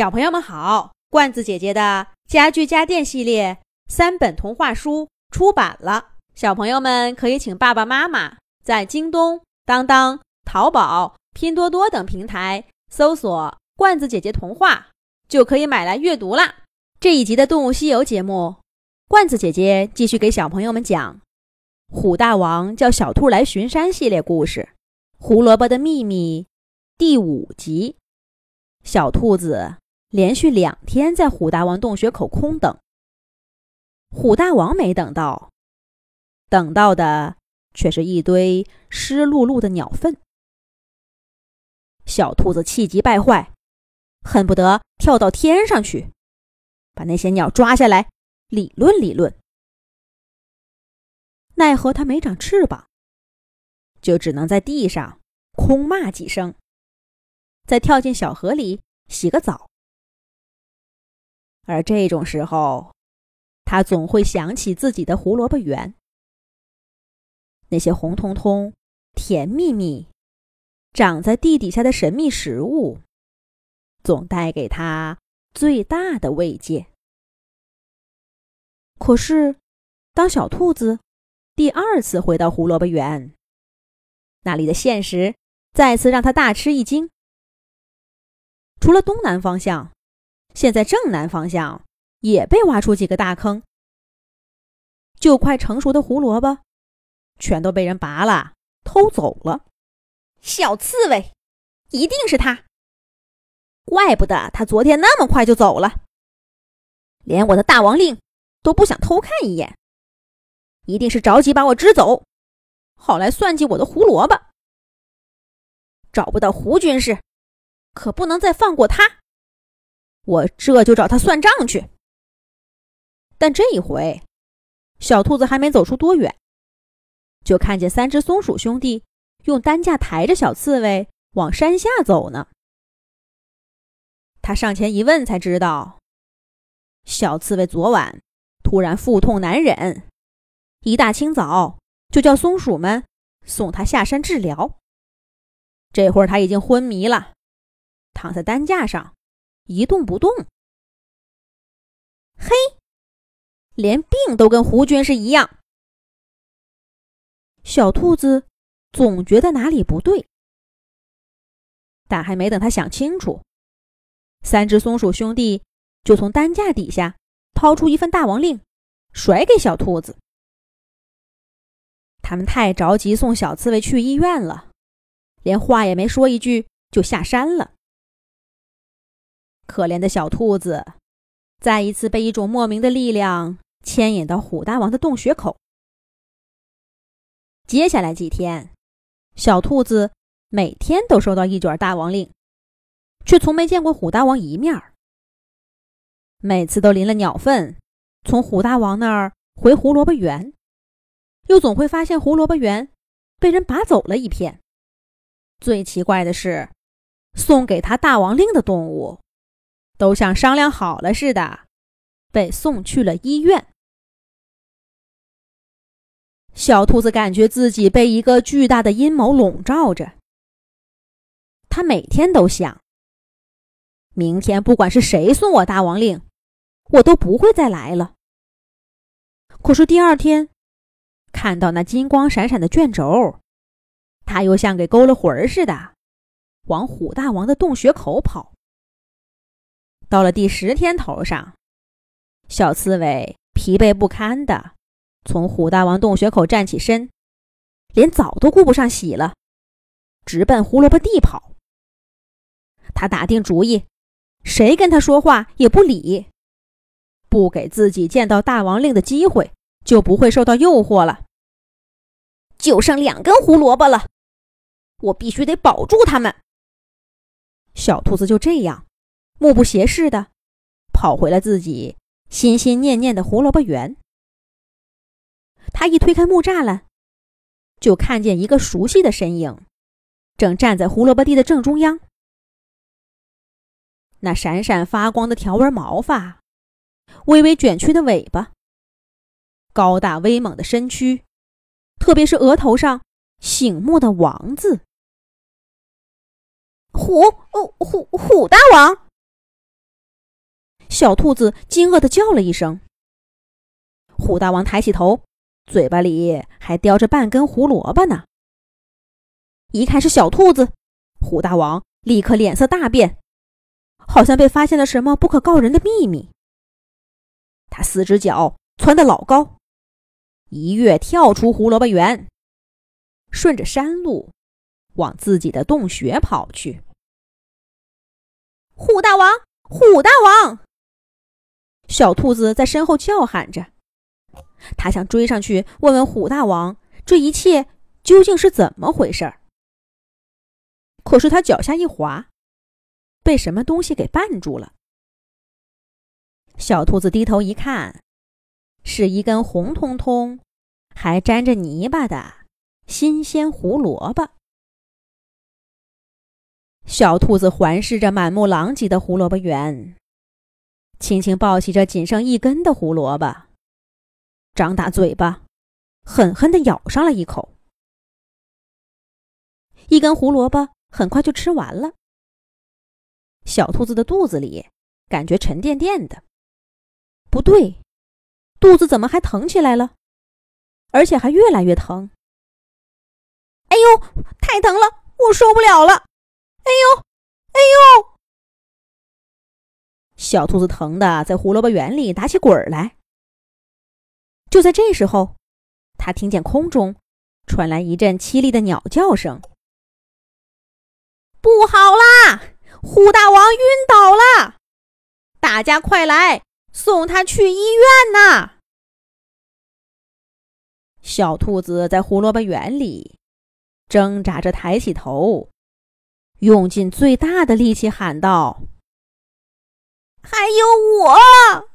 小朋友们好，罐子姐姐的家具家电系列三本童话书出版了，小朋友们可以请爸爸妈妈在京东、当当、淘宝、拼多多等平台搜索“罐子姐姐童话”，就可以买来阅读啦。这一集的《动物西游》节目，罐子姐姐继续给小朋友们讲《虎大王叫小兔来巡山》系列故事，《胡萝卜的秘密》第五集。小兔子连续两天在虎大王洞穴口空等，虎大王没等到，等到的却是一堆湿漉漉的鸟粪。小兔子气急败坏，恨不得跳到天上去，把那些鸟抓下来理论理论。奈何它没长翅膀，就只能在地上空骂几声。再跳进小河里洗个澡，而这种时候，他总会想起自己的胡萝卜园。那些红彤彤、甜蜜蜜、长在地底下的神秘食物，总带给他最大的慰藉。可是，当小兔子第二次回到胡萝卜园，那里的现实再次让他大吃一惊。除了东南方向，现在正南方向也被挖出几个大坑。就快成熟的胡萝卜，全都被人拔了、偷走了。小刺猬，一定是他！怪不得他昨天那么快就走了，连我的大王令都不想偷看一眼，一定是着急把我支走，好来算计我的胡萝卜。找不到胡军士。可不能再放过他！我这就找他算账去。但这一回，小兔子还没走出多远，就看见三只松鼠兄弟用担架抬着小刺猬往山下走呢。他上前一问，才知道，小刺猬昨晚突然腹痛难忍，一大清早就叫松鼠们送他下山治疗。这会儿他已经昏迷了。躺在担架上，一动不动。嘿，连病都跟胡军是一样。小兔子总觉得哪里不对，但还没等他想清楚，三只松鼠兄弟就从担架底下掏出一份大王令，甩给小兔子。他们太着急送小刺猬去医院了，连话也没说一句就下山了。可怜的小兔子，再一次被一种莫名的力量牵引到虎大王的洞穴口。接下来几天，小兔子每天都收到一卷大王令，却从没见过虎大王一面儿。每次都淋了鸟粪，从虎大王那儿回胡萝卜园，又总会发现胡萝卜园被人拔走了一片。最奇怪的是，送给他大王令的动物。都像商量好了似的，被送去了医院。小兔子感觉自己被一个巨大的阴谋笼罩着。他每天都想：明天不管是谁送我大王令，我都不会再来了。可是第二天，看到那金光闪闪的卷轴，他又像给勾了魂儿似的，往虎大王的洞穴口跑。到了第十天头上，小刺猬疲惫不堪的从虎大王洞穴口站起身，连澡都顾不上洗了，直奔胡萝卜地跑。他打定主意，谁跟他说话也不理，不给自己见到大王令的机会，就不会受到诱惑了。就剩两根胡萝卜了，我必须得保住它们。小兔子就这样。目不斜视的跑回了自己心心念念的胡萝卜园。他一推开木栅栏，就看见一个熟悉的身影，正站在胡萝卜地的正中央。那闪闪发光的条纹毛发，微微卷曲的尾巴，高大威猛的身躯，特别是额头上醒目的“王”字。虎，哦，虎虎大王。小兔子惊愕的叫了一声。虎大王抬起头，嘴巴里还叼着半根胡萝卜呢。一看是小兔子，虎大王立刻脸色大变，好像被发现了什么不可告人的秘密。他四只脚窜得老高，一跃跳出胡萝卜园，顺着山路往自己的洞穴跑去。虎大王，虎大王！小兔子在身后叫喊着，他想追上去问问虎大王，这一切究竟是怎么回事儿。可是他脚下一滑，被什么东西给绊住了。小兔子低头一看，是一根红彤彤、还沾着泥巴的新鲜胡萝卜。小兔子环视着满目狼藉的胡萝卜园，轻轻抱起这仅剩一根的胡萝卜，张大嘴巴，狠狠的咬上了一口。一根胡萝卜很快就吃完了，小兔子的肚子里感觉沉甸甸的。不对，肚子怎么还疼起来了？而且还越来越疼！哎呦，太疼了，我受不了了！哎呦，哎呦！小兔子疼的在胡萝卜园里打起滚来。就在这时候，它听见空中传来一阵凄厉的鸟叫声：“不好啦，虎大王晕倒了！大家快来！”送他去医院呐！小兔子在胡萝卜园里挣扎着抬起头，用尽最大的力气喊道：“还有我